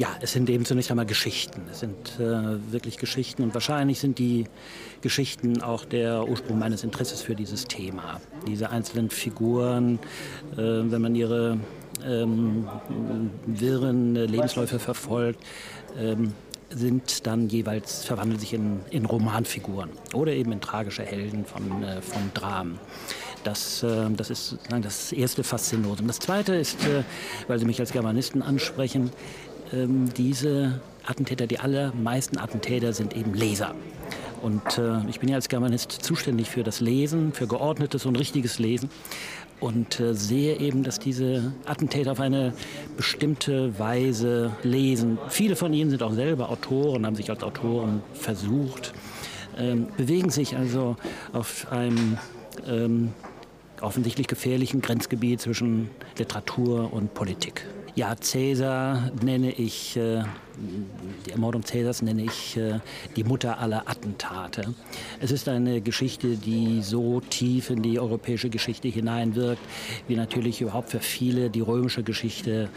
Ja, es sind eben zunächst einmal Geschichten. Es sind äh, wirklich Geschichten und wahrscheinlich sind die Geschichten auch der Ursprung meines Interesses für dieses Thema. Diese einzelnen Figuren, äh, wenn man ihre ähm, wirren Lebensläufe verfolgt, ähm, sind dann jeweils, verwandeln sich in, in Romanfiguren oder eben in tragische Helden von, äh, von Dramen. Das, äh, das ist das erste Faszinosum. Das zweite ist, äh, weil Sie mich als Germanisten ansprechen, ähm, diese Attentäter, die allermeisten Attentäter sind eben Leser. Und äh, ich bin ja als Germanist zuständig für das Lesen, für geordnetes und richtiges Lesen und äh, sehe eben, dass diese Attentäter auf eine bestimmte Weise lesen. Viele von ihnen sind auch selber Autoren, haben sich als Autoren versucht, ähm, bewegen sich also auf einem ähm, offensichtlich gefährlichen Grenzgebiet zwischen Literatur und Politik. Ja, Cäsar nenne ich, äh, die Ermordung Cäsars nenne ich äh, die Mutter aller Attentate. Es ist eine Geschichte, die so tief in die europäische Geschichte hineinwirkt, wie natürlich überhaupt für viele die römische Geschichte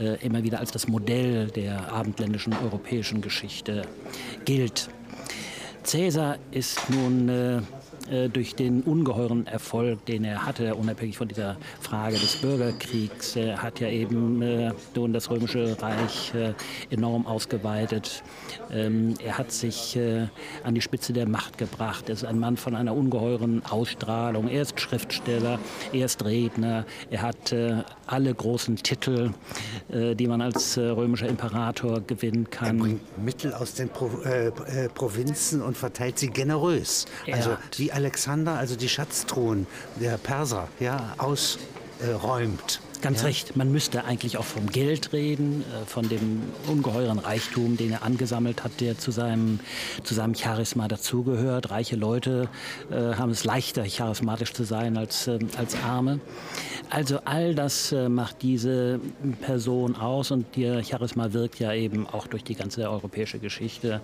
äh, immer wieder als das Modell der abendländischen europäischen Geschichte gilt. Cäsar ist nun äh, äh, durch den ungeheuren Erfolg, den er hatte, unabhängig von dieser Frage des Bürgerkriegs, er hat ja eben äh, nun das Römische Reich äh, enorm ausgeweitet. Ähm, er hat sich äh, an die Spitze der Macht gebracht. Er ist ein Mann von einer ungeheuren Ausstrahlung. Er ist Schriftsteller, er ist Redner, er hat äh, alle großen Titel, äh, die man als römischer Imperator gewinnen kann. Er bringt Mittel aus den Pro Provinzen und verteilt sie generös. Also wie Alexander, also die Schatztruhen der Perser, ja, ausräumt. Ganz ja. recht. Man müsste eigentlich auch vom Geld reden, äh, von dem ungeheuren Reichtum, den er angesammelt hat, der zu seinem, zu seinem Charisma dazugehört. Reiche Leute äh, haben es leichter, charismatisch zu sein als, äh, als Arme. Also all das äh, macht diese Person aus und ihr Charisma wirkt ja eben auch durch die ganze europäische Geschichte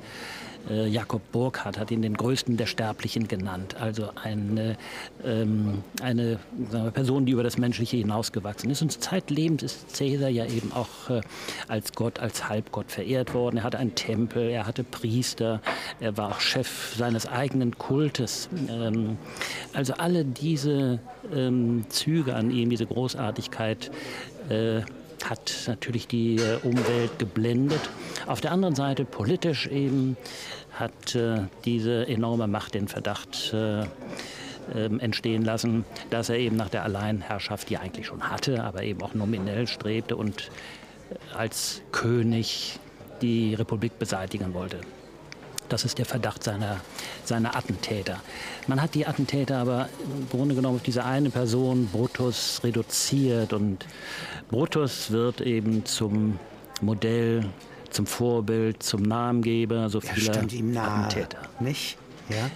äh, Jakob Burckhardt hat ihn den größten der Sterblichen genannt. Also eine, ähm, eine wir, Person, die über das Menschliche hinausgewachsen ist. Und zeitlebens ist Caesar ja eben auch äh, als Gott, als Halbgott verehrt worden. Er hatte einen Tempel, er hatte Priester, er war auch Chef seines eigenen Kultes. Ähm, also alle diese ähm, Züge an ihm, diese Großartigkeit, äh, hat natürlich die äh, Umwelt geblendet. Auf der anderen Seite politisch eben hat äh, diese enorme Macht den Verdacht äh, ähm, entstehen lassen, dass er eben nach der Alleinherrschaft, die er eigentlich schon hatte, aber eben auch nominell strebte und als König die Republik beseitigen wollte. Das ist der Verdacht seiner, seiner Attentäter. Man hat die Attentäter aber im Grunde genommen auf diese eine Person, Brutus, reduziert. Und Brutus wird eben zum Modell, zum Vorbild, zum Namengeber so vieler stand ihm nahe, Attentäter. Nicht? Ja,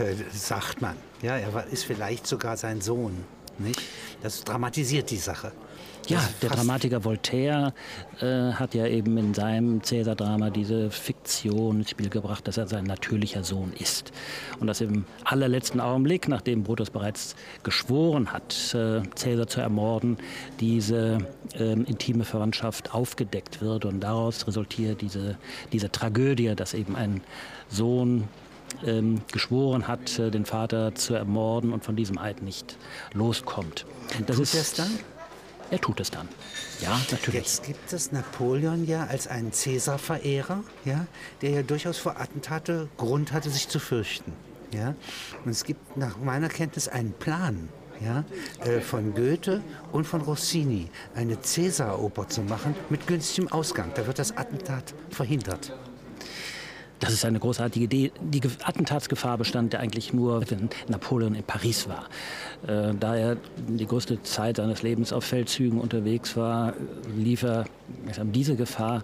äh, sagt man. Ja, er war, ist vielleicht sogar sein Sohn. Nicht? Das dramatisiert die Sache. Ja, der Dramatiker Voltaire äh, hat ja eben in seinem Cäsar-Drama diese Fiktion ins Spiel gebracht, dass er sein natürlicher Sohn ist. Und dass im allerletzten Augenblick, nachdem Brutus bereits geschworen hat, äh, Cäsar zu ermorden, diese äh, intime Verwandtschaft aufgedeckt wird. Und daraus resultiert diese, diese Tragödie, dass eben ein Sohn ähm, geschworen hat, äh, den Vater zu ermorden und von diesem Eid nicht loskommt. Das Tut ist, das dann? Er tut es dann. Ja, natürlich. Jetzt gibt es Napoleon ja als einen Cäsar-Verehrer, ja, der ja durchaus vor Attentate Grund hatte, sich zu fürchten. Ja? Und es gibt nach meiner Kenntnis einen Plan, ja, äh, von Goethe und von Rossini, eine Cäsar-Oper zu machen mit günstigem Ausgang. Da wird das Attentat verhindert. Das ist eine großartige Idee. Die Attentatsgefahr bestand ja eigentlich nur, wenn Napoleon in Paris war. Äh, da er die größte Zeit seines Lebens auf Feldzügen unterwegs war, lief er diese Gefahr.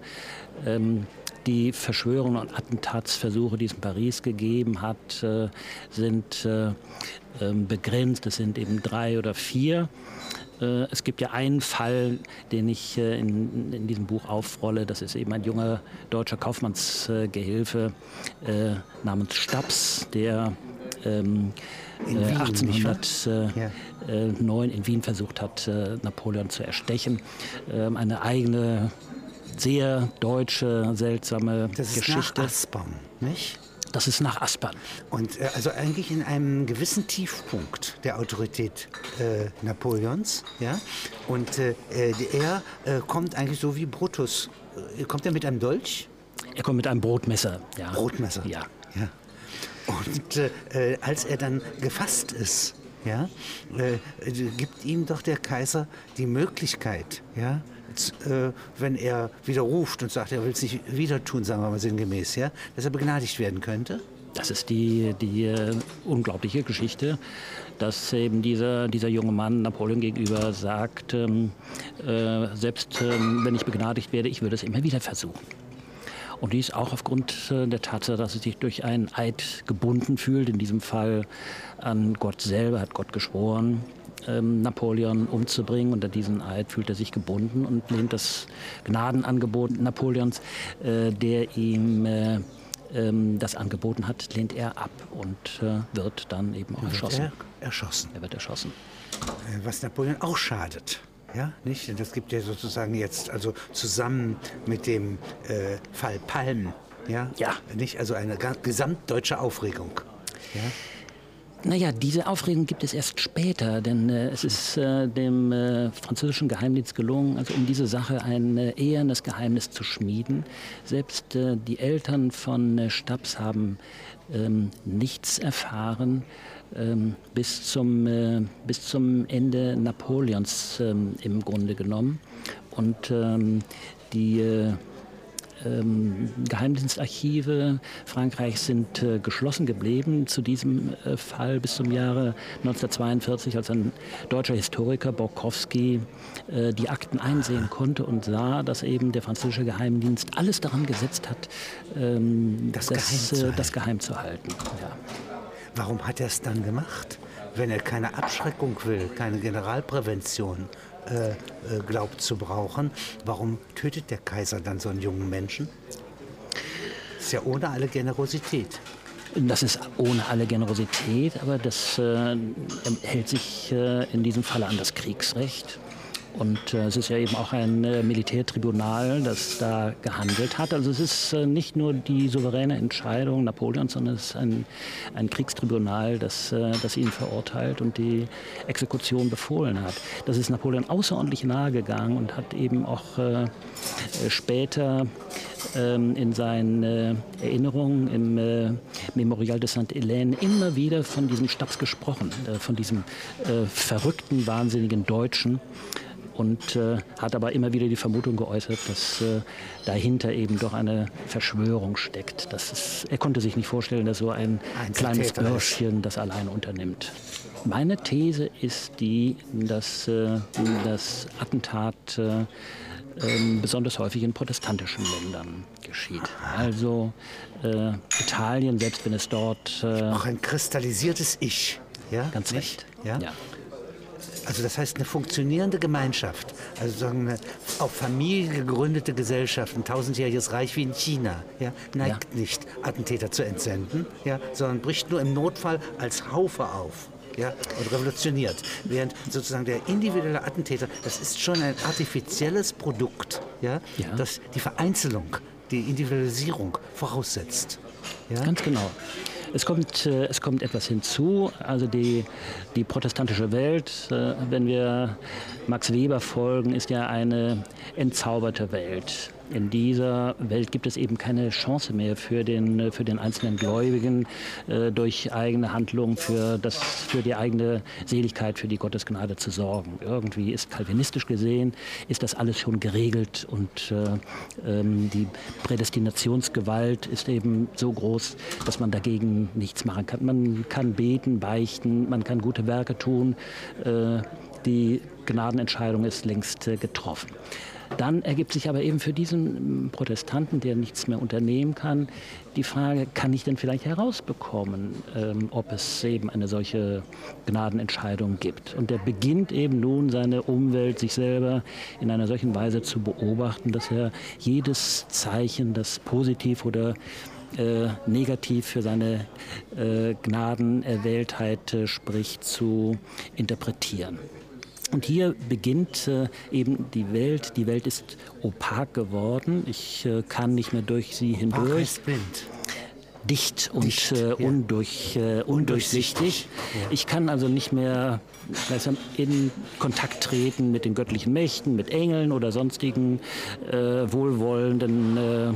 Ähm, die Verschwörungen und Attentatsversuche, die es in Paris gegeben hat, äh, sind äh, ähm, begrenzt. Es sind eben drei oder vier. Äh, es gibt ja einen Fall, den ich äh, in, in, diesem Buch aufrolle. Das ist eben ein junger deutscher Kaufmannsgehilfe äh, namens Stabs, der ähm, in 1809 in Wien versucht hat, Napoleon zu erstechen. Ähm, eine eigene sehr deutsche, seltsame das ist Geschichte. Nach Aspern, nicht? Das ist nach Aspern. Und äh, also eigentlich in einem gewissen Tiefpunkt der Autorität äh, Napoleons. Ja? Und äh, äh er äh, kommt eigentlich so wie Brutus. Äh, kommt er mit einem Dolch? Er kommt mit einem Brotmesser. Ja. Brotmesser. Ja. ja. Und als er dann gefasst ist, ja, gibt ihm doch der Kaiser die Möglichkeit, ja, äh, wenn er widerruft und sagt, er will es nicht wieder tun, sagen wir mal sinngemäß, ja, dass er begnadigt werden könnte? Das ist die, die äh, unglaubliche Geschichte, dass eben dieser, dieser junge Mann Napoleon gegenüber sagt, ähm, äh, selbst ähm, wenn ich begnadigt werde, ich würde es immer wieder versuchen. Und dies auch aufgrund äh, der Tatsache, dass er sich durch einen Eid gebunden fühlt, in diesem Fall an Gott selber, hat Gott geschworen, Napoleon umzubringen. Unter diesen Eid fühlt er sich gebunden und lehnt das Gnadenangebot Napoleons, äh, der ihm äh, ähm, das angeboten hat, lehnt er ab und äh, wird dann eben auch erschossen. Er erschossen. Er wird erschossen. Was Napoleon auch schadet. Ja, nicht? Das gibt ja sozusagen jetzt, also zusammen mit dem äh, Fall Palm, ja, ja. nicht? Also eine gesamtdeutsche Aufregung. Ja? Naja, diese Aufregung gibt es erst später, denn äh, es ist äh, dem äh, französischen Geheimdienst gelungen, also um diese Sache ein äh, ehernes Geheimnis zu schmieden. Selbst äh, die Eltern von äh, Stabs haben ähm, nichts erfahren ähm, bis, zum, bis zum Ende Napoleons ähm, im Grunde genommen. Und ähm, die ähm, Geheimdienstarchive Frankreichs sind äh, geschlossen geblieben zu diesem äh, Fall bis zum Jahre 1942, als ein deutscher Historiker Borkowski äh, die Akten einsehen konnte und sah, dass eben der französische Geheimdienst alles daran gesetzt hat, ähm, das, das, geheim zu das, geheim zu halten. Ja. Warum hat er es dann gemacht? Wenn er keine Abschreckung will, keine Generalprävention, äh, äh, glaubt zu brauchen, warum tötet der Kaiser dann so einen jungen Menschen? Das ist ja ohne alle Generosität. Das ist ohne alle Generosität, aber das äh, hält sich äh, in diesem Falle an das Kriegsrecht. Und äh, es ist ja eben auch ein äh, Militärtribunal, das da gehandelt hat. Also es ist äh, nicht nur die souveräne Entscheidung Napoleons, sondern es ist ein, ein Kriegstribunal, das, äh, das ihn verurteilt und die Exekution befohlen hat. Das ist Napoleon außerordentlich nahe gegangen und hat eben auch äh, äh, später ähm, in seinen Erinnerungen im Memorial de Sainte-Hélène immer wieder von diesem Stabs gesprochen, von diesem verrückten, wahnsinnigen Deutschen und äh, hat aber immer wieder die Vermutung geäußert, dass äh, dahinter eben doch eine Verschwörung steckt. Das ist, er konnte sich nicht vorstellen, dass so ein, ein kleines Bürschchen das allein unternimmt. Meine These ist die, dass äh, das Attentat äh, ähm, besonders häufig in protestantischen Ländern geschieht. Also äh, Italien, selbst wenn es dort... Äh, Auch ein kristallisiertes Ich. Ja? Ganz recht. Ja? ja. Also das heißt eine funktionierende Gemeinschaft, also sagen eine auf Familie gegründete Gesellschaft, ein tausendjähriges Reich wie in China, ja, neigt ja. nicht, Attentäter zu entsenden, ja, sondern bricht nur im Notfall als Haufe auf. Ja, und revolutioniert. Während sozusagen der individuelle Attentäter, das ist schon ein artifizielles Produkt, ja, ja. das die Vereinzelung, die Individualisierung voraussetzt. Ja? Ganz genau. Es kommt, äh, es kommt etwas hinzu, also die, die protestantische Welt, äh, wenn wir Max Weber folgen, ist ja eine entzauberte Welt in dieser Welt gibt es eben keine Chance mehr für den, für den einzelnen Gläubigen äh, durch eigene Handlungen für, das, für die eigene Seligkeit, für die Gottesgnade zu sorgen. Irgendwie ist kalvinistisch gesehen, ist das alles schon geregelt und äh, ähm, die Prädestinationsgewalt ist eben so groß, dass man dagegen nichts machen kann. Man kann beten, beichten, man kann gute Werke tun. Äh, die Gnadenentscheidung ist längst äh, getroffen. Dann ergibt sich aber eben für diesen Protestanten, der nichts mehr unternehmen kann, die Frage, kann ich denn vielleicht herausbekommen, ähm, ob es eben eine solche Gnadenentscheidung gibt? Und der beginnt eben nun seine Umwelt, sich selber in einer solchen Weise zu beobachten, dass er jedes Zeichen, das positiv oder äh, negativ für seine äh, Gnadenerwähltheit äh, spricht, zu interpretieren. Und hier beginnt äh, eben die Welt. Die Welt ist opak geworden. Ich äh, kann nicht mehr durch sie hindurch. blind dicht und dicht, äh, undurch, äh, undurchsichtig. Ja. Ich kann also nicht mehr in Kontakt treten mit den göttlichen Mächten, mit Engeln oder sonstigen äh, wohlwollenden äh,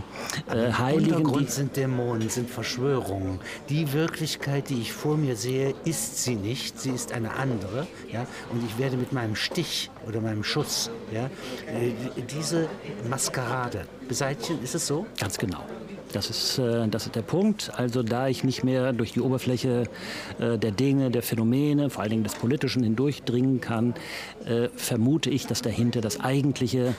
äh Heiligen. Im Untergrund sind Dämonen, sind Verschwörungen. Die Wirklichkeit, die ich vor mir sehe, ist sie nicht. Sie ist eine andere. Ja? Und ich werde mit meinem Stich oder meinem Schuss ja, äh, diese Maskerade beseitigen. Ist es so? Ganz genau. Das ist, äh, das ist der Punkt. Also da ich nicht mehr durch die Oberfläche äh, der Dinge, der Phänomene, vor allen Dingen des Politischen hindurchdringen kann, äh, vermute ich, dass dahinter das Eigentliche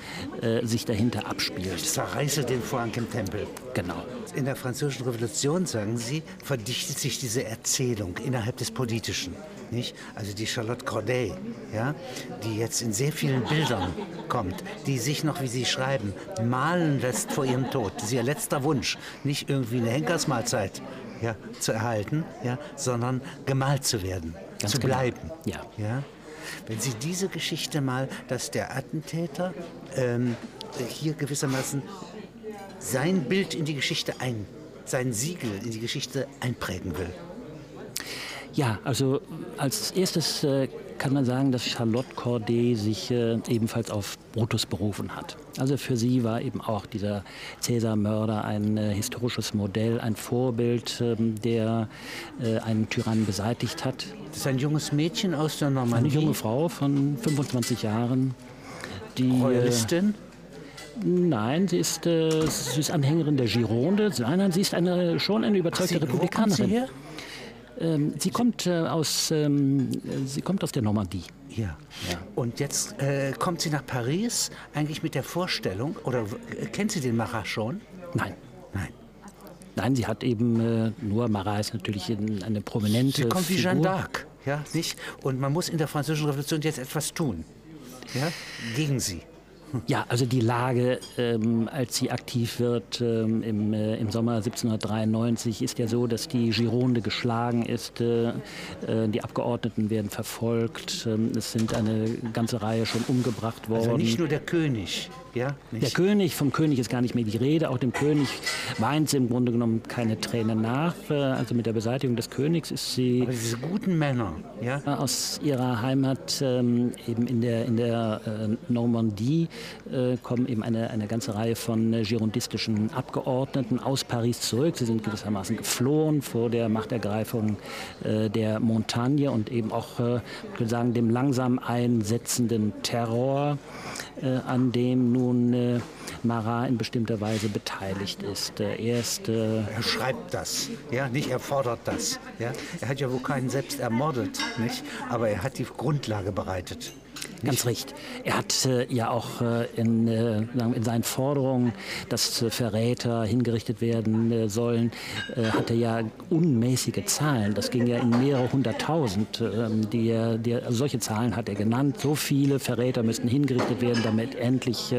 sich dahinter abspielt. Ich zerreiße den Vorhang im Tempel. Genau. In der Französischen Revolution, sagen Sie, verdichtet sich diese Erzählung innerhalb des Politischen. Nicht? Also die Charlotte Corday, ja, die jetzt in sehr vielen Bildern kommt, die sich noch, wie Sie schreiben, malen lässt vor ihrem Tod. Das ist ihr letzter Wunsch, nicht irgendwie eine Henkersmahlzeit ja, zu erhalten, ja, sondern gemalt zu werden, Ganz zu genau. bleiben. Ja. Ja? Wenn Sie diese Geschichte mal, dass der Attentäter ähm, hier gewissermaßen sein Bild in die Geschichte ein, sein Siegel in die Geschichte einprägen will. Ja, also als erstes äh, kann man sagen, dass Charlotte Corday sich äh, ebenfalls auf Brutus berufen hat. Also für sie war eben auch dieser Cäsar-Mörder ein äh, historisches Modell, ein Vorbild, ähm, der äh, einen Tyrannen beseitigt hat. Das ist ein junges Mädchen aus der Normandie? Eine junge Frau von 25 Jahren. Die, Royalistin? Nein, sie ist, sie ist Anhängerin der Gironde. Nein, nein, sie ist eine, schon eine überzeugte Ach, sie, Republikanerin. Wo kommt sie her? Ähm, sie, kommt, äh, aus, ähm, sie kommt aus der Normandie. Ja. ja. Und jetzt äh, kommt sie nach Paris eigentlich mit der Vorstellung, oder äh, kennt sie den Marat schon? Nein. Nein. Nein, sie hat eben äh, nur, Marat ist natürlich eine prominente. Sie kommt wie Jeanne d'Arc, ja, nicht? Und man muss in der Französischen Revolution jetzt etwas tun, ja, gegen sie. Ja, also die Lage, ähm, als sie aktiv wird ähm, im, äh, im Sommer 1793, ist ja so, dass die Gironde geschlagen ist. Äh, äh, die Abgeordneten werden verfolgt. Ähm, es sind eine ganze Reihe schon umgebracht worden. Also nicht nur der König. Ja, nicht. Der König, vom König ist gar nicht mehr die Rede. Auch dem König weint sie im Grunde genommen keine Tränen nach. Äh, also mit der Beseitigung des Königs ist sie. Aber diese guten Männer, ja? Aus ihrer Heimat, ähm, eben in der, in der äh, Normandie, äh, kommen eben eine, eine ganze Reihe von äh, girondistischen Abgeordneten aus Paris zurück. Sie sind gewissermaßen geflohen vor der Machtergreifung äh, der Montagne und eben auch, äh, ich würde sagen, dem langsam einsetzenden Terror, äh, an dem nun äh, Marat in bestimmter Weise beteiligt ist. Er, ist, er schreibt das, ja, nicht er fordert das. Ja. Er hat ja wohl keinen selbst ermordet, nicht? aber er hat die Grundlage bereitet. Ganz recht. Er hat äh, ja auch äh, in, äh, in, seinen Forderungen, dass äh, Verräter hingerichtet werden äh, sollen, äh, hat er ja unmäßige Zahlen. Das ging ja in mehrere hunderttausend. Ähm, die, die, also solche Zahlen hat er genannt. So viele Verräter müssten hingerichtet werden, damit endlich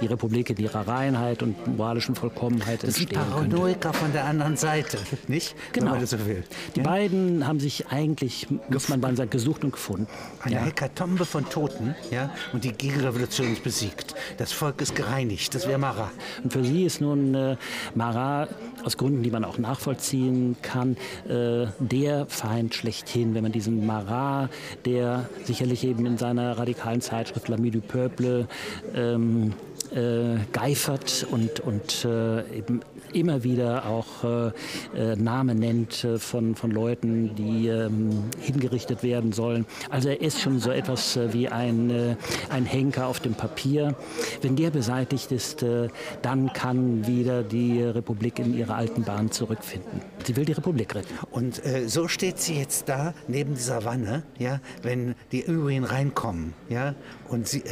die Republik in ihrer Reinheit und moralischen Vollkommenheit das entstehen könnte. Paranoiker von der anderen Seite, nicht? Genau. So die ja? beiden haben sich eigentlich, muss man sagen, gesucht und gefunden. Eine ja. Hekatombe von Toten. Toten ja, und die Gegenrevolution ist besiegt. Das Volk ist gereinigt. Das wäre Marat. Und für Sie ist nun äh, Marat aus Gründen, die man auch nachvollziehen kann, äh, der Feind schlechthin, wenn man diesen Marat, der sicherlich eben in seiner radikalen Zeitschrift L'Ami du Peuple ähm, äh, geifert und, und äh, eben immer wieder auch äh, äh, Namen nennt äh, von, von Leuten, die ähm, hingerichtet werden sollen. Also er ist schon so etwas äh, wie ein, äh, ein Henker auf dem Papier. Wenn der beseitigt ist, äh, dann kann wieder die Republik in ihre alten Bahnen zurückfinden. Sie will die Republik retten. Und so steht sie jetzt da neben dieser Wanne, ja, wenn die übrigen reinkommen, ja, und sie,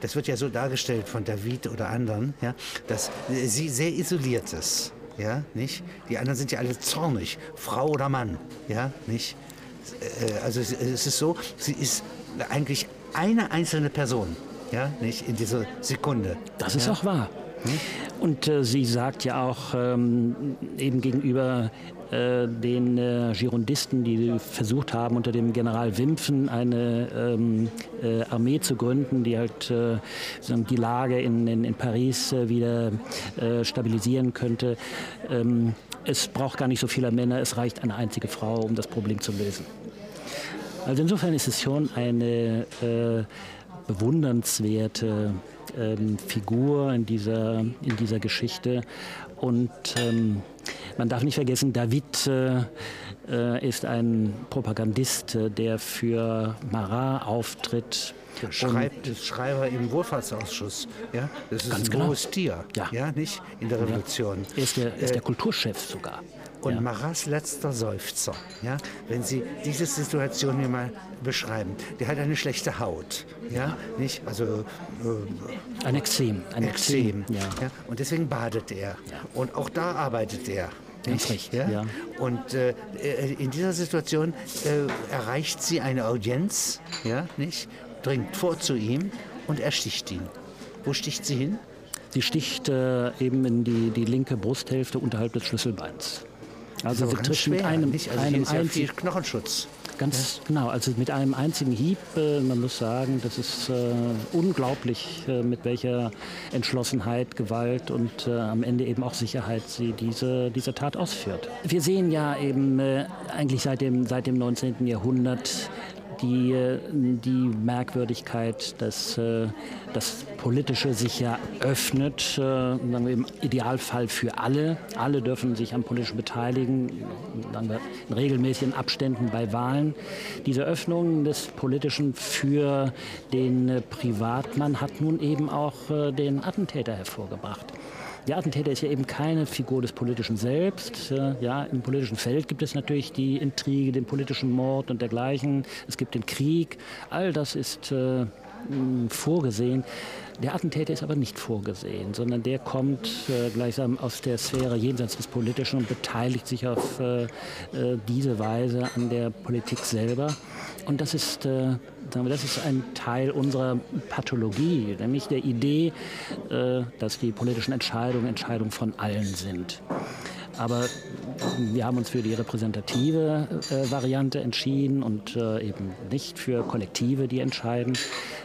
das wird ja so dargestellt von David oder anderen, ja, dass sie sehr isoliert ist ja, nicht? Die anderen sind ja alle zornig, Frau oder Mann, ja, nicht? Äh, also es ist so, sie ist eigentlich eine einzelne Person, ja, nicht? In dieser Sekunde. Das ist ja? auch wahr. Hm? Und äh, sie sagt ja auch ähm, eben gegenüber äh, den äh, Girondisten, die versucht haben, unter dem General Wimpfen eine ähm, äh, Armee zu gründen, die halt äh, die Lage in, in, in Paris äh, wieder äh, stabilisieren könnte. Ähm, es braucht gar nicht so viele Männer, es reicht eine einzige Frau, um das Problem zu lösen. Also insofern ist es schon eine bewundernswerte ähm, Figur in dieser, in dieser Geschichte. Und ähm, man darf nicht vergessen, David äh, äh ist ein Propagandist, äh, der für Marat auftritt. Der schreibt, Schreiber im Wohlfahrtsausschuss. Ja? Das ist Ganz ein genau. hohes Tier, ja. ja. nicht? In der Revolution. Er ist der, ist der äh, Kulturchef sogar. Und ja. Marats letzter Seufzer, ja, wenn Sie diese Situation hier mal beschreiben, der hat eine schlechte Haut, ja, nicht, also äh, ein Extrem, ein Extrem, ja. ja. und deswegen badet er und auch da arbeitet er. Ganz recht, ja? Und äh, in dieser Situation äh, erreicht sie eine Audienz, ja, nicht, dringt vor zu ihm und ersticht ihn. Wo sticht sie hin? Sie sticht äh, eben in die, die linke Brusthälfte unterhalb des Schlüsselbeins. Also sie trifft mit einem, nicht? Also einem ja einzigen Knochenschutz. Ganz ja. genau, also mit einem einzigen Hieb, äh, man muss sagen, das ist äh, unglaublich, äh, mit welcher Entschlossenheit, Gewalt und äh, am Ende eben auch Sicherheit sie diese, diese Tat ausführt. Wir sehen ja eben äh, eigentlich seit dem, seit dem 19. Jahrhundert die, die Merkwürdigkeit, dass äh, das Politische sich ja öffnet, äh, sagen wir im Idealfall für alle. Alle dürfen sich am Politischen beteiligen, sagen wir in regelmäßigen Abständen bei Wahlen. Diese Öffnung des Politischen für den äh, Privatmann hat nun eben auch den Attentäter hervorgebracht. Der Attentäter ist ja eben keine Figur des Politischen selbst. Ja, Im politischen Feld gibt es natürlich die Intrige, den politischen Mord und dergleichen. Es gibt den Krieg. All das ist äh, vorgesehen. Der Attentäter ist aber nicht vorgesehen, sondern der kommt äh, gleichsam aus der Sphäre jenseits des Politischen und beteiligt sich auf äh, äh diese Weise an der Politik selber. Und das ist, äh, wir, das ist ein Teil unserer Pathologie, nämlich der Idee, äh, dass die politischen Entscheidungen Entscheidungen von allen sind. Aber wir haben uns für die repräsentative äh, Variante entschieden und äh, eben nicht für Kollektive, die entscheiden.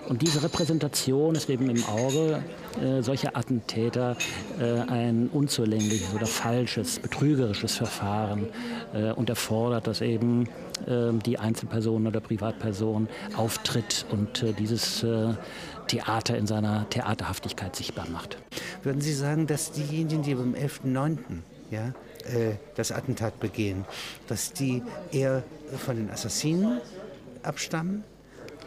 Und diese Repräsentation ist eben im Auge äh, solcher Attentäter äh, ein unzulängliches oder falsches, betrügerisches Verfahren äh, und erfordert, dass eben ähm, die Einzelperson oder Privatperson auftritt und äh, dieses Theater in seiner Theaterhaftigkeit sichtbar macht. Würden Sie sagen, dass diejenigen, die beim 11.9 ja, äh, das Attentat begehen, dass die eher von den Assassinen abstammen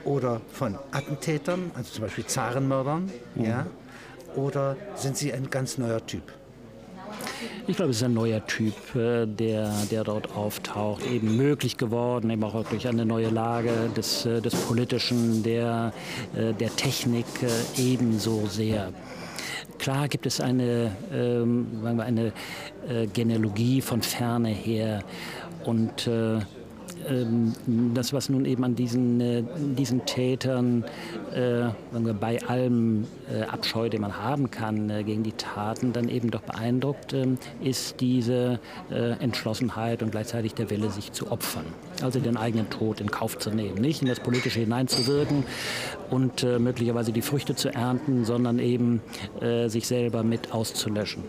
oder von Attentätern, also zum Beispiel Zarenmördern, mhm. ja, oder sind sie ein ganz neuer Typ? Ich glaube, es ist ein neuer Typ, äh, der, der dort auftaucht, eben möglich geworden, eben auch durch eine neue Lage des, äh, des Politischen, der, der Technik ebenso sehr. Klar gibt es eine, ähm, sagen wir, eine äh, Genealogie von ferne her. Und äh, das, was nun eben an diesen, äh, diesen Tätern äh, wir, bei allem äh, Abscheu, den man haben kann gegen die Taten, dann eben doch beeindruckt, ähm, ist diese Entschlossenheit und gleichzeitig der Wille, sich zu opfern. Also den eigenen Tod in Kauf zu nehmen. Nicht in das Politische hineinzuwirken und möglicherweise die Früchte zu ernten, sondern eben sich selber mit auszulöschen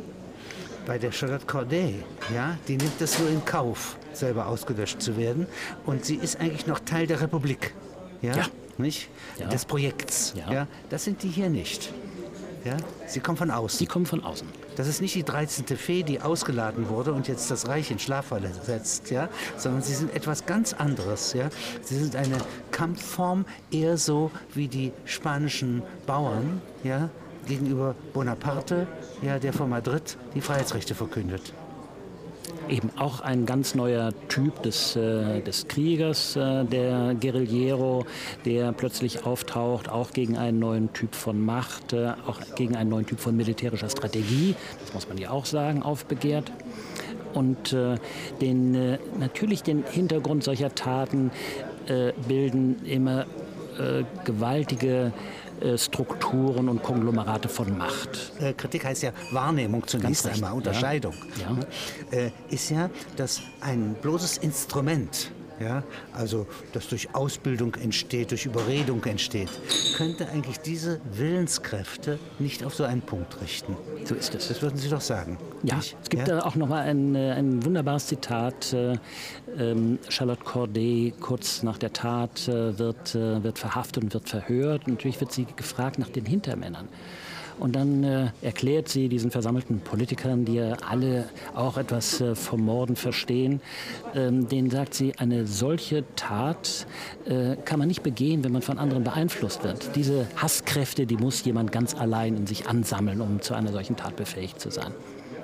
bei der Charlotte Corday, ja, die nimmt das nur in Kauf, selber ausgelöscht zu werden. Und sie ist eigentlich noch Teil der Republik, ja, ja. nicht? Ja. Des Projekts. Ja. ja. Das sind die hier nicht. Ja? Sie kommen von außen. Sie kommen von außen. Das ist nicht die 13. Fee, die ausgeladen wurde und jetzt das Reich in Schlaf versetzt, ja? sondern sie sind etwas ganz anderes. Ja? Sie sind eine Kampfform, eher so wie die spanischen Bauern, ja? gegenüber Bonaparte, ja, der von Madrid die Freiheitsrechte verkündet. Eben auch ein ganz neuer Typ des, äh, des Kriegers, äh, der Guerillero, der plötzlich auftaucht, auch gegen einen neuen Typ von Macht, äh, auch gegen einen neuen Typ von militärischer Strategie, das muss man ja auch sagen, aufbegehrt. Und äh, den, äh, natürlich den Hintergrund solcher Taten äh, bilden immer gewaltige äh, Strukturen und Konglomerate von Macht. Äh, Kritik heißt ja Wahrnehmung zunächst einmal, Unterscheidung. Ja. Ja. ist ja, dass ein bloßes Instrument ja, also das durch Ausbildung entsteht, durch Überredung entsteht, könnte eigentlich diese Willenskräfte nicht auf so einen Punkt richten. So ist es. Das würden Sie doch sagen. Ja, nicht? es gibt ja? auch noch mal ein, äh, ein wunderbares Zitat. Äh, ähm, Charlotte Corday, kurz nach der Tat, äh, wird, wird verhaftet und wird verhört. Natürlich wird sie gefragt nach den Hintermännern. Und dann äh, erklärt sie diesen versammelten Politikern, die ja alle auch etwas äh, vom Morden verstehen, ähm, denen sagt sie, eine solche Tat äh, kann man nicht begehen, wenn man von anderen beeinflusst wird. Diese Hasskräfte, die muss jemand ganz allein in sich ansammeln, um zu einer solchen Tat befähigt zu sein.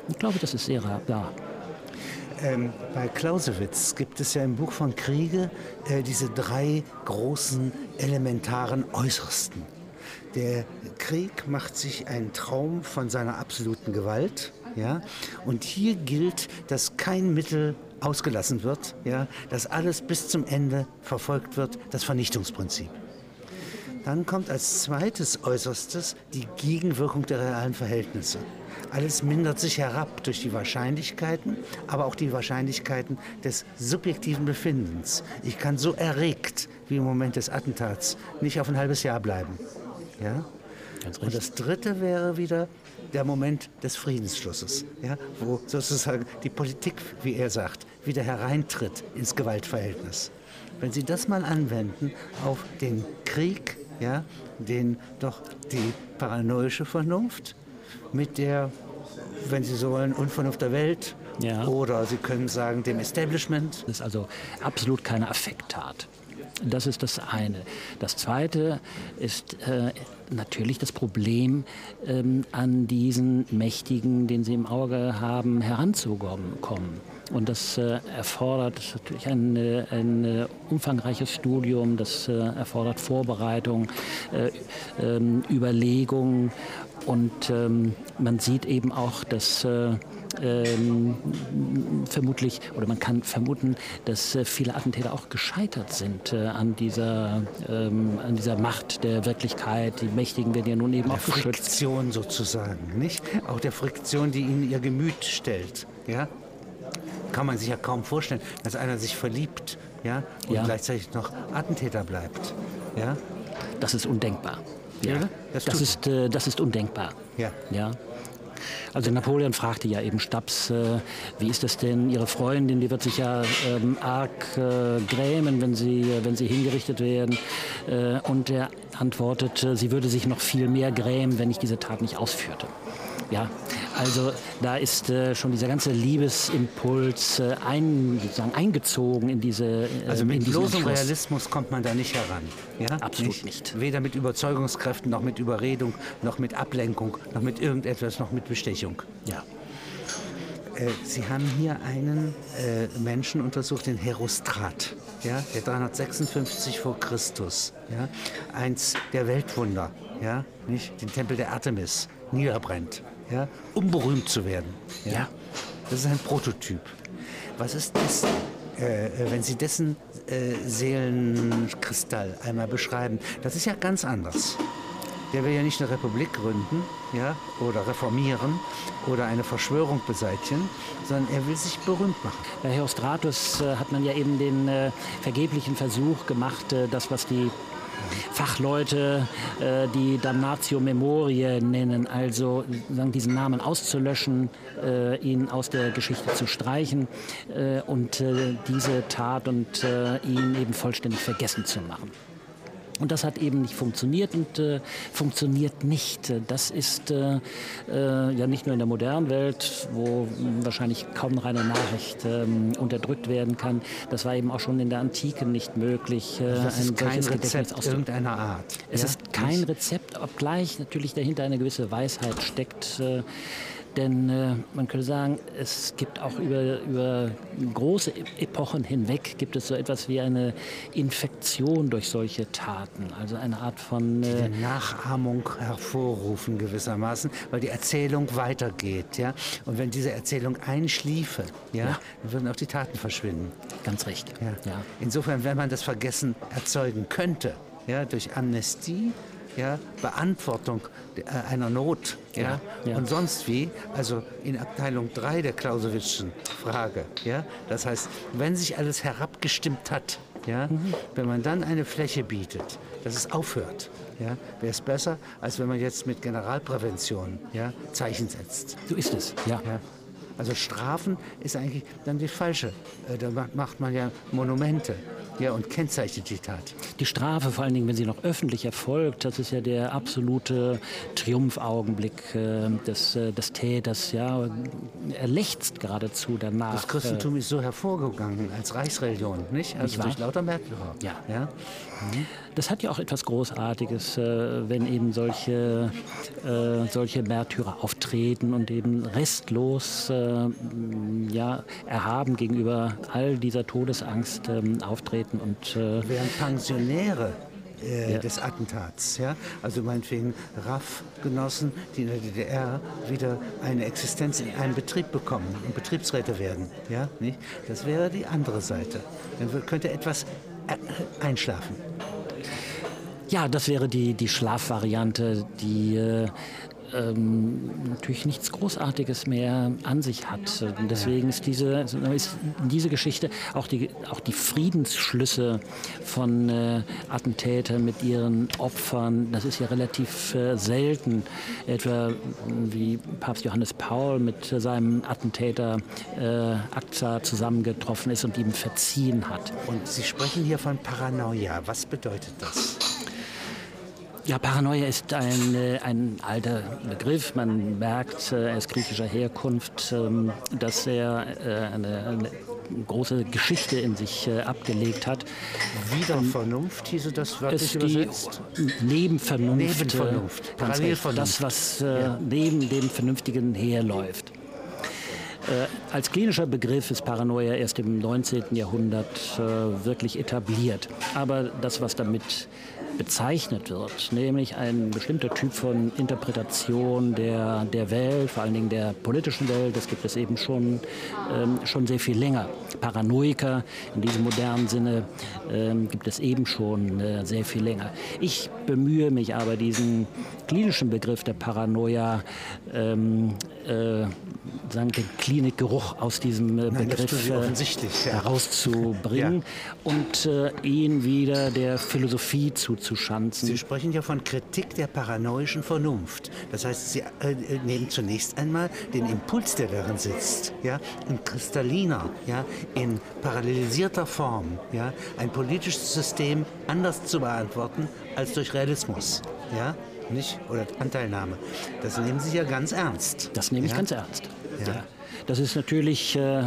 Ich glaube, das ist sehr wahr. Ähm, bei Clausewitz gibt es ja im Buch von Kriege äh, diese drei großen elementaren Äußersten. Der Krieg macht sich einen Traum von seiner absoluten Gewalt. Ja? Und hier gilt, dass kein Mittel ausgelassen wird, ja? dass alles bis zum Ende verfolgt wird, das Vernichtungsprinzip. Dann kommt als zweites Äußerstes die Gegenwirkung der realen Verhältnisse. Alles mindert sich herab durch die Wahrscheinlichkeiten, aber auch die Wahrscheinlichkeiten des subjektiven Befindens. Ich kann so erregt wie im Moment des Attentats nicht auf ein halbes Jahr bleiben. Ja? Und das dritte wäre wieder der Moment des Friedensschlusses, ja, wo sozusagen die Politik, wie er sagt, wieder hereintritt ins Gewaltverhältnis. Wenn Sie das mal anwenden auf den Krieg, ja, den doch die paranoische Vernunft mit der, wenn Sie so wollen, Unvernunft der Welt ja. oder Sie können sagen dem Establishment. Das ist also absolut keine Affekttat. Das ist das eine. Das zweite ist äh, natürlich das Problem, ähm, an diesen Mächtigen, den sie im Auge haben, heranzukommen. Und das äh, erfordert natürlich ein, ein äh, umfangreiches Studium, das äh, erfordert Vorbereitung, äh, ähm, Überlegung und ähm, man sieht eben auch, dass äh, ähm, vermutlich, oder man kann vermuten, dass äh, viele Attentäter auch gescheitert sind äh, an, dieser, ähm, an dieser Macht der Wirklichkeit. Die Mächtigen werden ja nun eben der auch geschützt. Friktion sozusagen, nicht? Auch der Friktion, die ihnen ihr Gemüt stellt. Ja? Kann man sich ja kaum vorstellen, dass einer sich verliebt ja? und ja. gleichzeitig noch Attentäter bleibt. Ja? Das ist undenkbar. Ja, das, das ist, äh, das ist undenkbar. Ja. ja. Also Napoleon fragte ja eben Stabs, äh, wie ist das denn, Ihre Freundin, die wird sich ja ähm, arg äh, grämen, wenn sie, wenn sie hingerichtet werden. Äh, und er antwortete, sie würde sich noch viel mehr grämen, wenn ich diese Tat nicht ausführte. Ja, also da ist äh, schon dieser ganze Liebesimpuls äh, ein, sozusagen eingezogen in diese. Äh, also mit bloßem Realismus kommt man da nicht heran. Ja? Absolut nicht. nicht. Weder mit Überzeugungskräften, noch mit Überredung, noch mit Ablenkung, noch mit irgendetwas, noch mit Bestechung. Ja. Äh, Sie haben hier einen äh, Menschen untersucht, den Herostrat, ja, der 356 vor Christus, ja, eins der Weltwunder, ja, nicht, den Tempel der Artemis niederbrennt ja, um berühmt zu werden. Ja? ja. Das ist ein Prototyp. Was ist das, äh, äh, wenn Sie dessen äh, Seelenkristall einmal beschreiben? Das ist ja ganz anders. Der will ja nicht eine Republik gründen ja, oder reformieren oder eine Verschwörung beseitigen, sondern er will sich berühmt machen. Bei Herostratus äh, hat man ja eben den äh, vergeblichen Versuch gemacht, äh, das, was die Fachleute, äh, die Damnatio Memoriae nennen, also diesen Namen auszulöschen, äh, ihn aus der Geschichte zu streichen äh, und äh, diese Tat und äh, ihn eben vollständig vergessen zu machen. Und das hat eben nicht funktioniert und äh, funktioniert nicht. Das ist äh, äh, ja nicht nur in der modernen Welt, wo wahrscheinlich kaum noch eine Nachricht ähm, unterdrückt werden kann. Das war eben auch schon in der Antike nicht möglich. Äh, das ist ein kein Rezept irgendeiner Art. Es ja? ist kein Rezept, obgleich natürlich dahinter eine gewisse Weisheit steckt. Denn äh, man könnte sagen, es gibt auch über, über große Epochen hinweg gibt es so etwas wie eine Infektion durch solche Taten. Also eine Art von... Äh, die Nachahmung hervorrufen gewissermaßen, weil die Erzählung weitergeht. Ja? Und wenn diese Erzählung einschliefe, ja, ja. dann würden auch die Taten verschwinden. Ganz recht. Ja. ja. Insofern, wenn man das Vergessen erzeugen könnte, ja, durch Amnestie, ja, Beantwortung äh, einer Not ja, ja, und sonst wie, also in Abteilung 3 der Clausewitzschen Frage. Ja, das heißt, wenn sich alles herabgestimmt hat, ja, mhm. wenn man dann eine Fläche bietet, dass es aufhört, ja, wäre es besser, als wenn man jetzt mit Generalprävention ja, Zeichen setzt. So ist es, ja. ja. Also Strafen ist eigentlich dann die falsche. Äh, da macht man ja Monumente ja, und kennzeichnet die Tat. Die Strafe, vor allen Dingen, wenn sie noch öffentlich erfolgt, das ist ja der absolute Triumphaugenblick äh, des, äh, des Täters. Ja. Er lechzt geradezu danach. Das Christentum ist so hervorgegangen als Reichsreligion, nicht? Also nicht durch lauter Märtyrer. Ja. ja? Mhm. Das hat ja auch etwas Großartiges, äh, wenn eben solche, äh, solche Märtyrer auftreten und eben restlos äh, ja, erhaben gegenüber all dieser Todesangst ähm, auftreten. Und, Während Pensionäre äh, ja. des Attentats. Ja? Also meinetwegen RAF-Genossen, die in der DDR wieder eine Existenz in einem Betrieb bekommen und Betriebsräte werden. Ja? Nicht? Das wäre die andere Seite. Dann könnte etwas einschlafen. Ja, das wäre die, die Schlafvariante, die äh, ähm, natürlich nichts Großartiges mehr an sich hat. Deswegen ist diese, ist diese Geschichte auch die, auch die Friedensschlüsse von äh, Attentätern mit ihren Opfern, das ist ja relativ äh, selten. Etwa wie Papst Johannes Paul mit seinem Attentäter äh, Akza zusammengetroffen ist und ihm verziehen hat. Und Sie sprechen hier von Paranoia. Was bedeutet das? Ja, Paranoia ist ein, äh, ein alter Begriff. Man merkt, äh, er ist griechischer Herkunft, ähm, dass er äh, eine, eine große Geschichte in sich abgelegt hat. Wiedervernunft hieße das wörtlich übersetzt? Nebenvernunft. Nebenvernunft. Parallelvernunft. Das, was ja. neben dem Vernünftigen herläuft. Äh, als klinischer Begriff ist Paranoia erst im 19. Jahrhundert äh, wirklich etabliert. Aber das, was damit bezeichnet wird, nämlich ein bestimmter Typ von Interpretation der, der Welt, vor allen Dingen der politischen Welt. Das gibt es eben schon, ähm, schon sehr viel länger. Paranoiker in diesem modernen Sinne ähm, gibt es eben schon äh, sehr viel länger. Ich bemühe mich aber, diesen klinischen Begriff der Paranoia ähm, äh, sagen, den Klinikgeruch aus diesem äh, Begriff Nein, äh, herauszubringen ja. und äh, ihn wieder der Philosophie zuzuschanzen. Sie sprechen ja von Kritik der paranoischen Vernunft. Das heißt, Sie nehmen zunächst einmal den Impuls, der darin sitzt, ja, in kristalliner, ja, in parallelisierter Form, ja, ein politisches System anders zu beantworten als durch Realismus. Ja? nicht? Oder Anteilnahme. Das nehmen Sie ja ganz ernst. Das nehme ich ja? ganz ernst. Ja. ja. Das ist natürlich äh,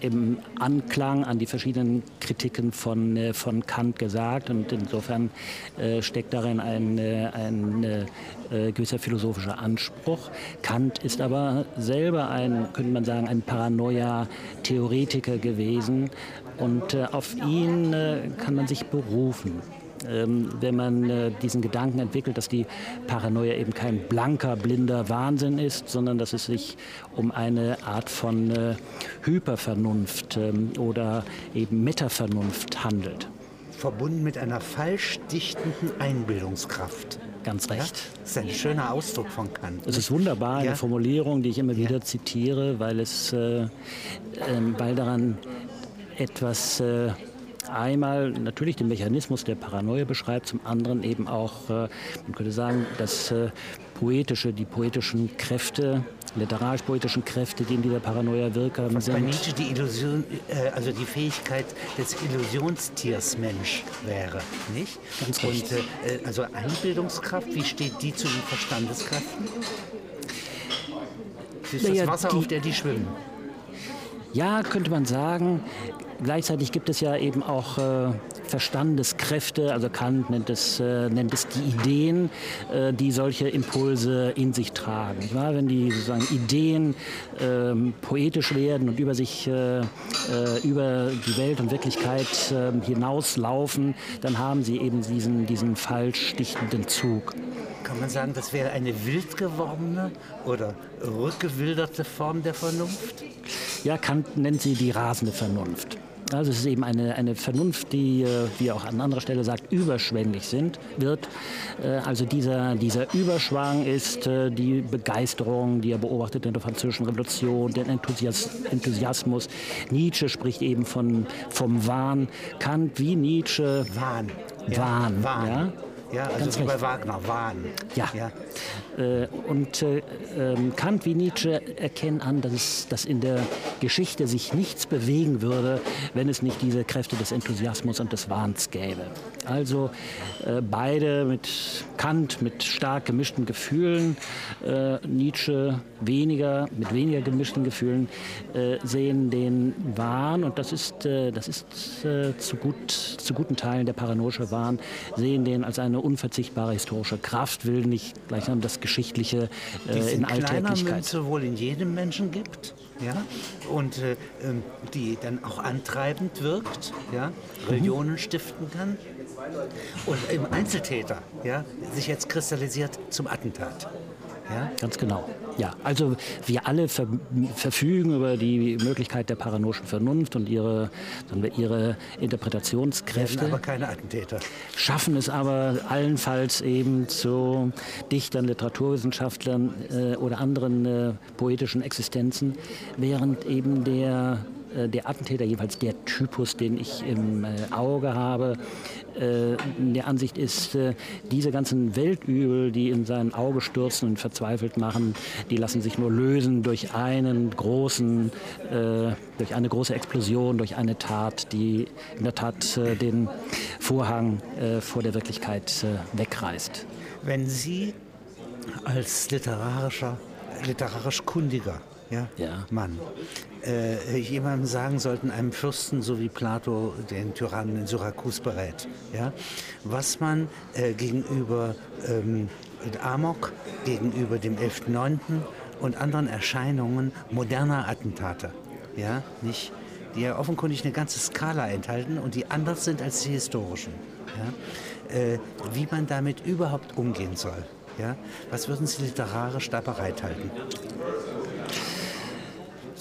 im Anklang an die verschiedenen Kritiken von, äh, von Kant gesagt und insofern äh, steckt darin ein, äh, ein äh, gewisser philosophischer Anspruch. Kant ist aber selber ein, könnte man sagen, ein Paranoia-Theoretiker gewesen und äh, auf ihn kann man sich berufen. Ähm, wenn man äh, diesen Gedanken entwickelt, dass die Paranoia eben kein blanker, blinder Wahnsinn ist, sondern dass es sich um eine Art von äh, Hypervernunft ähm, oder eben Metavernunft handelt. Verbunden mit einer falsch dichtenden Einbildungskraft. Ganz recht. Ja, das ist ein schöner Ausdruck von Kant. Es ist wunderbar, eine ja. Formulierung, die ich immer wieder ja. zitiere, weil es äh, äh, weil daran etwas äh, einmal natürlich den Mechanismus der Paranoia beschreibt, zum anderen eben auch, äh, man könnte sagen, das äh, poetische, die poetischen Kräfte, literarisch-poetischen Kräfte, die in dieser Paranoia wirksam sind. Bei Nietzsche die Illusion, äh, also die Fähigkeit des Illusionstiers Mensch wäre, nicht? Ganz Und äh, also Einbildungskraft, wie steht die zu den Verstandeskräften? Das ist das Wasser, die, auf der die schwimmen. Ja, könnte man sagen. Gleichzeitig gibt es ja eben auch äh, Verstandeskräfte, also Kant nennt es, äh, nennt es die Ideen, äh, die solche Impulse in sich tragen. Ja, wenn die sozusagen Ideen ähm, poetisch werden und über sich, äh, äh, über die Welt und Wirklichkeit ähm, hinauslaufen, dann haben sie eben diesen, diesen falsch stichtenden Zug. Kann man sagen, das wäre eine wild gewordene oder rückgewilderte Form der Vernunft? Ja, Kant nennt sie die rasende Vernunft. Also es ist eben eine, eine Vernunft, die, äh, wie auch an anderer Stelle sagt, überschwänglich sind, wird. Äh, also dieser, dieser Überschwang ist äh, die Begeisterung, die er beobachtet in der französischen Revolution, den Enthusiasmus. Nietzsche spricht eben von, vom Wahn. Kant wie Nietzsche. Wahn. Wahn. Wahn. Ja? Ja, also Ganz wie bei. Wagner, Wahn. Ja. ja. Äh, Und äh, ähm, Kant wie Nietzsche erkennen an, dass, es, dass in der Geschichte sich nichts bewegen würde, wenn es nicht diese Kräfte des Enthusiasmus und des Wahns gäbe. Also äh, beide mit Kant mit stark gemischten Gefühlen, Nietzsche weniger, mit weniger gemischten Gefühlen, sehen den Wahn, und das ist, das ist zu, gut, zu guten Teilen der paranoische Wahn, sehen den als eine unverzichtbare historische Kraft, will nicht gleichsam das Geschichtliche äh, in Alltäglichkeit. Münze wohl in jedem Menschen gibt, ja, und äh, ähm, die dann auch antreibend wirkt, ja, Religionen stiften kann. Und im Einzeltäter, ja, sich jetzt kristallisiert zum Attentat. Ja? Ganz genau. Ja, also wir alle ver verfügen über die Möglichkeit der paranoischen Vernunft und ihre, sagen wir, ihre Werden Interpretationskräfte. aber keine Attentäter. schaffen es aber allenfalls eben zu Dichtern, Literaturwissenschaftlern äh, oder anderen äh, poetischen Existenzen, während eben der, der Attentäter, jedenfalls der Typus, den ich im äh, Auge habe, äh, der Ansicht ist, äh, diese ganzen Weltübel, die in sein Auge stürzen und verzweifelt machen, die lassen sich nur lösen durch einen großen, äh, durch eine große Explosion, durch eine Tat, die in der Tat äh, den Vorhang äh, vor der Wirklichkeit äh, wegreißt. Wenn Sie als literarischer, literarisch kundiger ja, Ja. Mann äh, jemandem sagen sollten, einem Fürsten, so wie Plato den Tyrannen in Syrakus berät, ja, was man äh, gegenüber ähm, Amok, gegenüber dem 11.9. und anderen Erscheinungen moderner Attentate, ja, nicht, die ja offenkundig eine ganze Skala enthalten und die anders sind als die historischen. Ja, äh, wie man damit überhaupt umgehen soll. Ja? Was würden Sie literarisch da bereithalten?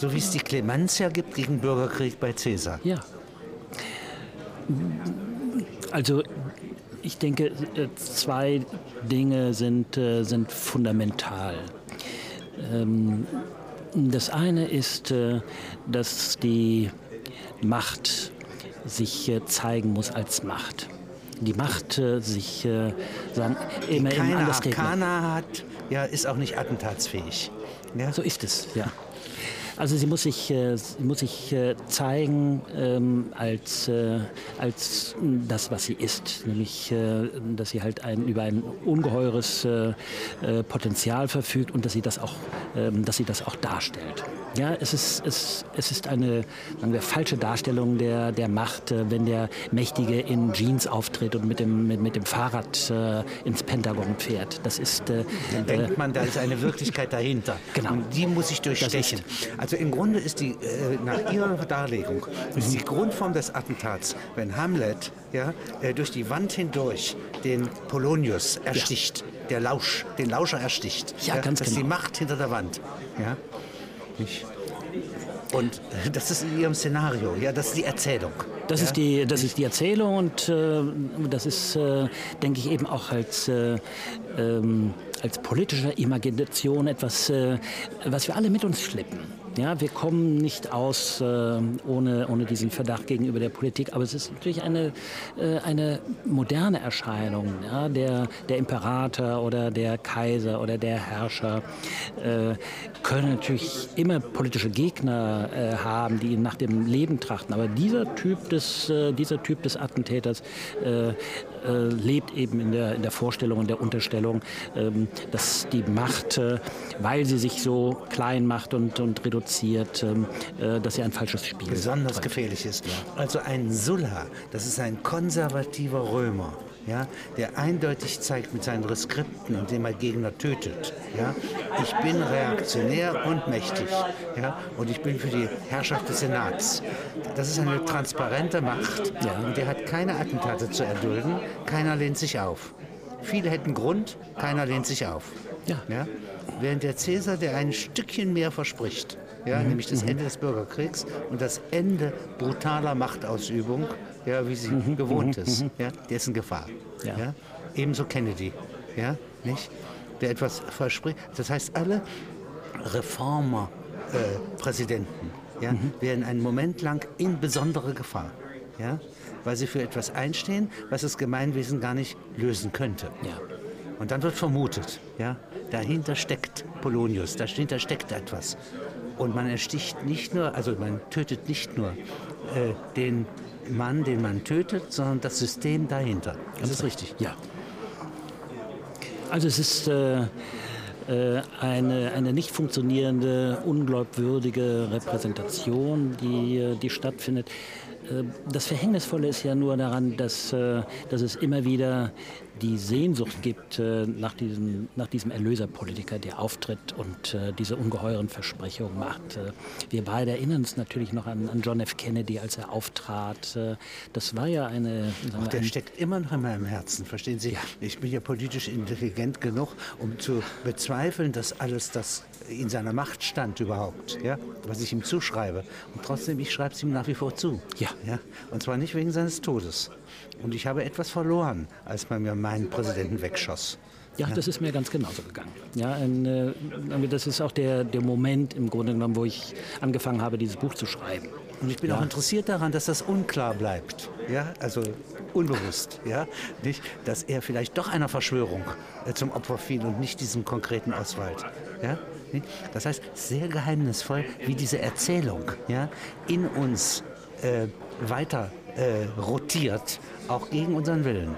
So wie es die Clemenz ja gibt gegen Bürgerkrieg bei Caesar. Ja. Also ich denke, äh, zwei Dinge sind, äh, sind fundamental. Ähm, Das eine ist, äh, dass die Macht sich zeigen muss als Macht. Die Macht sich sagen, immer im Keine Understatement. Arkana hat, ja, ist auch nicht attentatsfähig. Ja? So ist es, ja. Also sie muss sich, äh, muss sich äh, zeigen ähm, als, äh, als das, was sie ist, nämlich, äh, dass sie halt ein, über ein ungeheures äh, äh, Potenzial verfügt und dass sie das auch, ähm, dass sie das auch darstellt. Ja, es ist, es, es ist eine sagen wir, falsche Darstellung der, der Macht, wenn der Mächtige in Jeans auftritt und mit dem, mit, mit dem Fahrrad äh, ins Pentagon fährt. Das ist äh, Dann denkt man, da ist eine Wirklichkeit dahinter. Genau. Und die muss ich durchstechen. Also im Grunde ist die, äh, nach Ihrer Darlegung, ist die Grundform des Attentats, wenn Hamlet ja, äh, durch die Wand hindurch den Polonius ersticht, der Lausch, den Lauscher ersticht. Ja, ganz Das ist die genau. Macht hinter der Wand. Ja? Nicht? Und das ist in Ihrem Szenario, ja, das ist die Erzählung. Das, ja? ist die, das ist die Erzählung und äh, das ist, äh, denke ich, eben auch als, äh, ähm, als politische Imagination etwas, äh, was wir alle mit uns schleppen. Ja, wir kommen nicht aus äh, ohne, ohne diesen Verdacht gegenüber der Politik, aber es ist natürlich eine, äh, eine moderne Erscheinung. Ja? Der, der Imperator oder der Kaiser oder der Herrscher äh, können natürlich immer politische Gegner äh, haben, die ihn nach dem Leben trachten. Aber dieser Typ des, äh, dieser typ des Attentäters äh, lebt eben in der, in der Vorstellung und der Unterstellung, ähm, dass die Macht, äh, weil sie sich so klein macht und, und reduziert, ähm, äh, dass sie ein falsches Spiel besonders treibt. gefährlich ist. Also ein Sulla, das ist ein konservativer Römer, ja, der eindeutig zeigt mit seinen Reskripten, indem er Gegner tötet. Ja, ich bin reaktionär und mächtig. Ja, und ich bin für die Herrschaft des Senats. Das ist eine transparente Macht Ja. und der hat keine Attentate zu erdulden. Keiner lehnt sich auf. Viele hätten Grund, keiner lehnt sich auf. Ja. Ja? Während der Cäsar, der ein Stückchen mehr verspricht, ja, Mhm. nämlich das Ende des Bürgerkriegs und das Ende brutaler Machtausübung, ja, wie sie gewohnt ist, ja, der ist in Gefahr. Mhm. Ja. Ja. Ebenso Kennedy, ja, nicht? der etwas verspricht. Das heißt, alle Reformer-Präsidenten ja, Mhm. wären einen Moment lang in besondere Gefahr, ja, weil sie für etwas einstehen, was das Gemeinwesen gar nicht lösen könnte. Ja. Und dann wird vermutet, ja, dahinter steckt Polonius, dahinter steckt etwas. Und man ersticht nicht nur, also man tötet nicht nur äh, den Mann, den man tötet, sondern das System dahinter. Das ist richtig. Ja. Also es ist äh, äh, eine, eine nicht funktionierende, unglaubwürdige Repräsentation, die, die stattfindet. Äh, Das Verhängnisvolle ist ja nur daran, dass, äh, dass es immer wieder die Sehnsucht gibt äh, nach diesem, nach diesem Erlöserpolitiker, der auftritt und äh, diese ungeheuren Versprechungen macht. Äh, Wir beide erinnern uns natürlich noch an, an John F. Kennedy, als er auftrat. Äh, Das war ja eine... wir, Der ein- steckt immer noch in meinem Herzen, verstehen Sie? Ich bin ja politisch intelligent genug, um zu bezweifeln, dass alles das in seiner Macht stand überhaupt, ja, was ich ihm zuschreibe. Und trotzdem, ich schreibe es ihm nach wie vor zu. Ja. ja. Und zwar nicht wegen seines Todes. Und ich habe etwas verloren, als man mir meinen Präsidenten wegschoss. Ja, das ist mir ganz genauso gegangen. Ja, ein, äh, das ist auch der, der Moment im Grunde genommen, wo ich angefangen habe, dieses Buch zu schreiben. Und ich bin auch interessiert daran, dass das unklar bleibt. Ja, also unbewusst. Ja, nicht, dass er vielleicht doch einer Verschwörung äh, zum Opfer fiel und nicht diesem konkreten Oswald. Ja, nicht? das heißt, sehr geheimnisvoll, wie diese Erzählung ja, in uns äh, weiter äh, rotiert, auch gegen unseren Willen.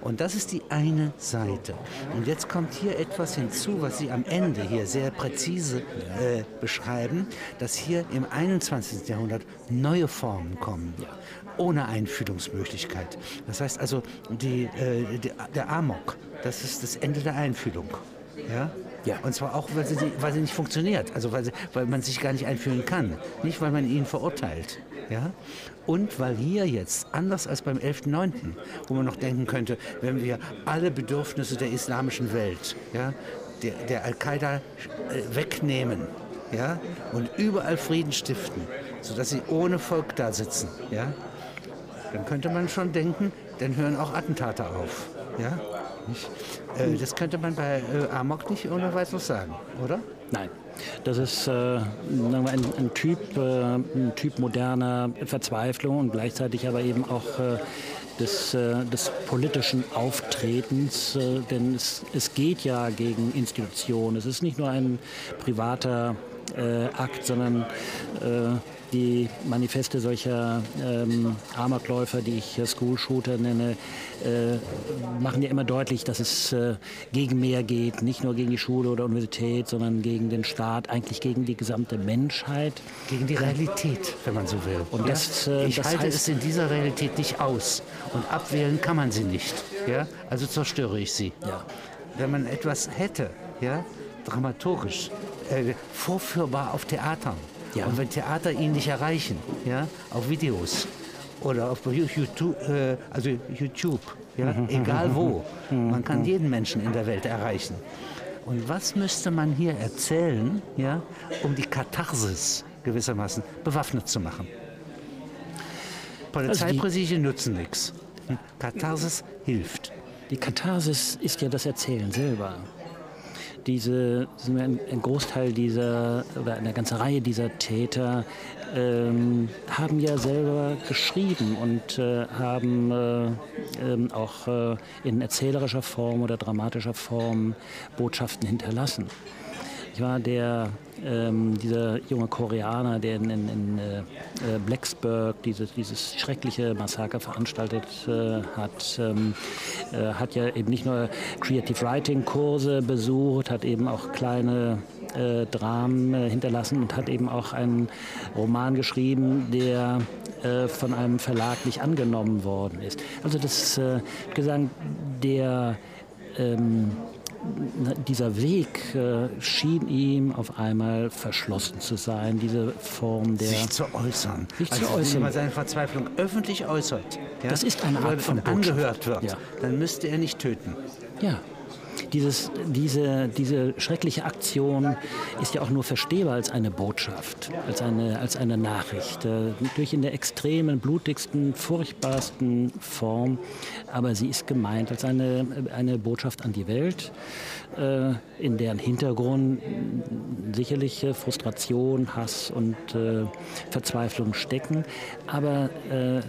Und das ist die eine Seite. Und jetzt kommt hier etwas hinzu, was Sie am Ende hier sehr präzise äh, beschreiben, dass hier im 21. Jahrhundert neue Formen kommen, ohne Einfühlungsmöglichkeit. Das heißt also, die, äh, die, der Amok, das ist das Ende der Einfühlung. Ja? Ja. Und zwar auch, weil sie, weil sie nicht funktioniert, also weil, sie, weil man sich gar nicht einfühlen kann, nicht weil man ihn verurteilt. Ja? Und weil hier jetzt, anders als beim 11.9., wo man noch denken könnte, wenn wir alle Bedürfnisse der islamischen Welt, ja, der, der Al-Qaida äh, wegnehmen ja, und überall Frieden stiften, sodass sie ohne Volk da sitzen, ja, dann könnte man schon denken, dann hören auch Attentate auf. Ja? Nicht? Äh, das könnte man bei äh, Amok nicht ohne weiteres sagen, oder? Nein, das ist äh, ein, ein, typ, äh, ein Typ moderner Verzweiflung und gleichzeitig aber eben auch äh, des, äh, des politischen Auftretens, denn es, es geht ja gegen Institutionen. Es ist nicht nur ein privater Akt, sondern die Manifeste solcher ähm, Amokläufer, die ich äh, School Shooter nenne, äh, machen ja immer deutlich, dass es äh, gegen mehr geht, nicht nur gegen die Schule oder Universität, sondern gegen den Staat, eigentlich gegen die gesamte Menschheit. Gegen die Realität, wenn man so will. Und das, äh, ich das halte heißt- es in dieser Realität nicht aus. Und abwählen kann man sie nicht. Ja? Also zerstöre ich sie. Ja. Wenn man etwas hätte, ja, dramaturgisch, äh, vorführbar auf Theatern. Ja. Und wenn Theater ihn nicht erreichen, ja, auf Videos oder auf YouTube, äh, also YouTube, ja, egal wo, man kann jeden Menschen in der Welt erreichen. Und was müsste man hier erzählen, ja, um die Katharsis gewissermaßen bewaffnet zu machen? Polizeipräsidien nutzen nichts. Katharsis hilft. Die Katharsis ist ja das Erzählen selber. Diese, ein Großteil dieser oder eine ganze Reihe dieser Täter ähm, haben ja selber geschrieben und äh, haben äh, ähm, auch äh, in erzählerischer Form oder dramatischer Form Botschaften hinterlassen. Ich war der, ähm, dieser junge Koreaner, der in, in, in äh, Blacksburg dieses, dieses schreckliche Massaker veranstaltet äh, hat, ähm, äh, hat ja eben nicht nur Creative Writing Kurse besucht, hat eben auch kleine äh, Dramen äh, hinterlassen und hat eben auch einen Roman geschrieben, der äh, von einem Verlag nicht angenommen worden ist. Also das, äh, sagen, der ähm, dieser Weg äh, schien ihm auf einmal verschlossen zu sein, diese Form der... sich zu äußern. Sich zu also, Wenn äußern. jemand seine Verzweiflung öffentlich äußert, ja, Das ist eine Art von angehört wird. Ja. dann müsste er nicht töten. Ja, dieses, diese, diese schreckliche Aktion ist ja auch nur verstehbar als eine Botschaft, als eine, als eine Nachricht. Äh, durch in der extremen, blutigsten, furchtbarsten Form. Aber sie ist gemeint als eine, eine Botschaft an die Welt, äh, in deren Hintergrund sicherlich Frustration, Hass und äh, Verzweiflung stecken. Aber äh,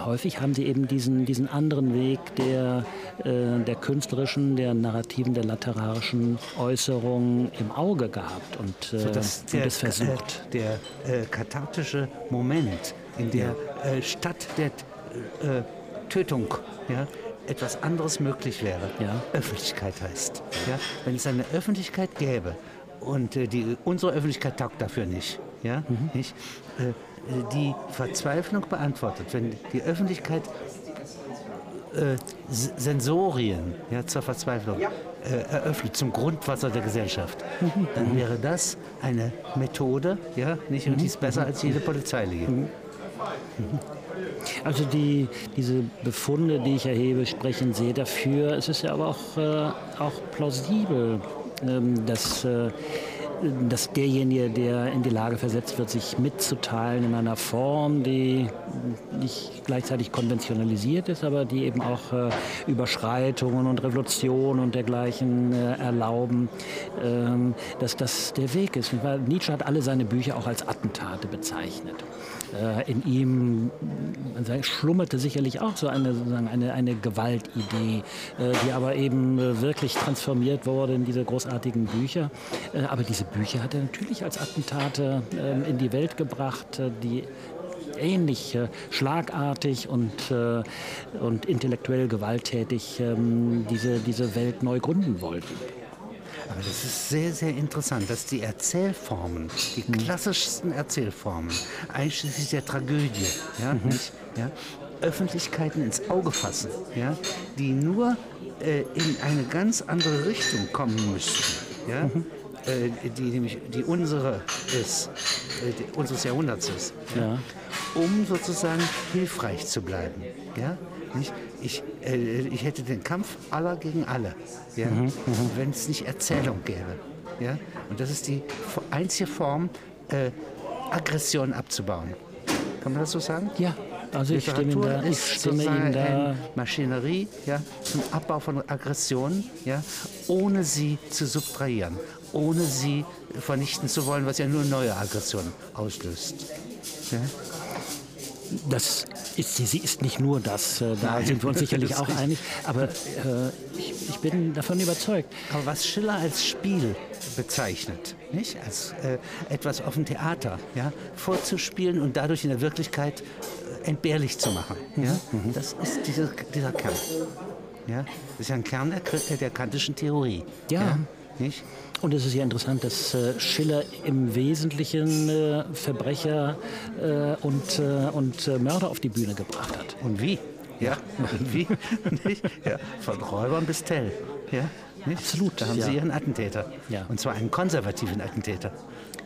häufig haben sie eben diesen, diesen anderen Weg der, äh, der künstlerischen, der narrativen, der literarischen Äußerung im Auge gehabt und, äh, das der, und versucht. Äh, der äh, kathartische Moment in der ja. Äh, Stadt der Tötung ja, etwas anderes möglich wäre. Ja. Öffentlichkeit heißt. Ja? Wenn es eine Öffentlichkeit gäbe und äh, die, unsere Öffentlichkeit taugt dafür nicht, ja? Mhm. nicht äh, die Verzweiflung beantwortet, wenn die Öffentlichkeit äh, Sensorien ja, zur Verzweiflung äh, eröffnet, zum Grundwasser der Gesellschaft, mhm. dann wäre das eine Methode, ja, nicht, und die ist besser als jede Polizeilige. Mhm. Also die, diese Befunde, die ich erhebe, sprechen sehr dafür. Es ist ja aber auch, äh, auch plausibel, ähm, dass äh, dass derjenige, der in die Lage versetzt wird, sich mitzuteilen in einer Form, die nicht gleichzeitig konventionalisiert ist, aber die eben auch äh, Überschreitungen und Revolutionen und dergleichen äh, erlauben, ähm, dass das der Weg ist. Nietzsche hat alle seine Bücher auch als Attentate bezeichnet. Äh, in ihm schlummerte sicherlich auch so eine, sozusagen eine, eine Gewaltidee, äh, die aber eben äh, wirklich transformiert wurde in diese großartigen Bücher. Aber diese Bücher hat er natürlich als Attentate ähm, in die Welt gebracht, die ähnlich äh, schlagartig und, äh, und intellektuell gewalttätig ähm, diese, diese Welt neu gründen wollten. Aber das ist sehr, sehr interessant, dass die Erzählformen, die mhm. klassischsten Erzählformen, einschließlich der Tragödie, ja, mhm. nicht, ja, Öffentlichkeiten ins Auge fassen, ja, die nur äh, in eine ganz andere Richtung kommen müssten. Ja, mhm. äh, die, nämlich, die unsere ist, äh, die, unseres Jahrhunderts ist, ja, ja. um sozusagen hilfreich zu bleiben. Ja? Nicht? Ich, äh, ich hätte den Kampf aller gegen alle, ja? Mhm, mhm. wenn es nicht Erzählung gäbe. Ja? Und das ist die einzige Form, äh, Aggression abzubauen. Kann man das so sagen? Ja, also ich stimme, da, ich stimme Ihnen da. Maschinerie ja, zum Abbau von Aggressionen, ja, ohne sie zu subtrahieren, ohne sie vernichten zu wollen, was ja nur neue Aggressionen auslöst. Ja? Das ist sie, sie ist nicht nur das, äh, da sind wir uns sicherlich auch einig, aber äh, ich, ich, bin davon überzeugt. Aber was Schiller als Spiel bezeichnet, nicht? als äh, etwas auf dem Theater ja, vorzuspielen und dadurch in der Wirklichkeit äh, entbehrlich zu machen, ja? Mhm. das ist dieser, dieser Kern. Ja? Das ist ja ein Kern der, der kantischen Theorie. ja? ja? Nicht? Und es ist ja interessant, dass äh, Schiller im Wesentlichen äh, Verbrecher äh, und, und Mörder auf die Bühne gebracht hat. Und wie? Ja, und wie? ja, von Räubern bis Tell. Ja, nicht? Absolut. Da haben ja. Sie Ihren Attentäter. Ja. Und zwar einen konservativen Attentäter.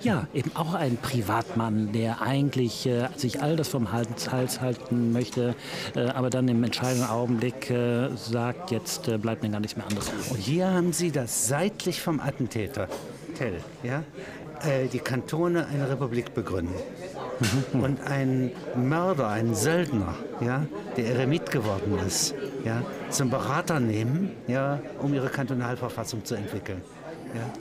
Ja, eben auch ein Privatmann, der eigentlich äh, sich all das vom Hals, Hals halten möchte, äh, aber dann im entscheidenden Augenblick äh, sagt, jetzt äh, bleibt mir gar nichts mehr anderes. Und hier haben Sie das seitlich vom Attentäter, Tell, ja, äh, die Kantone eine Republik begründen. Mhm. Und ein Mörder, ein Söldner, ja, der Eremit geworden ist, ja, zum Berater nehmen, ja, um ihre Kantonalverfassung zu entwickeln. Ja.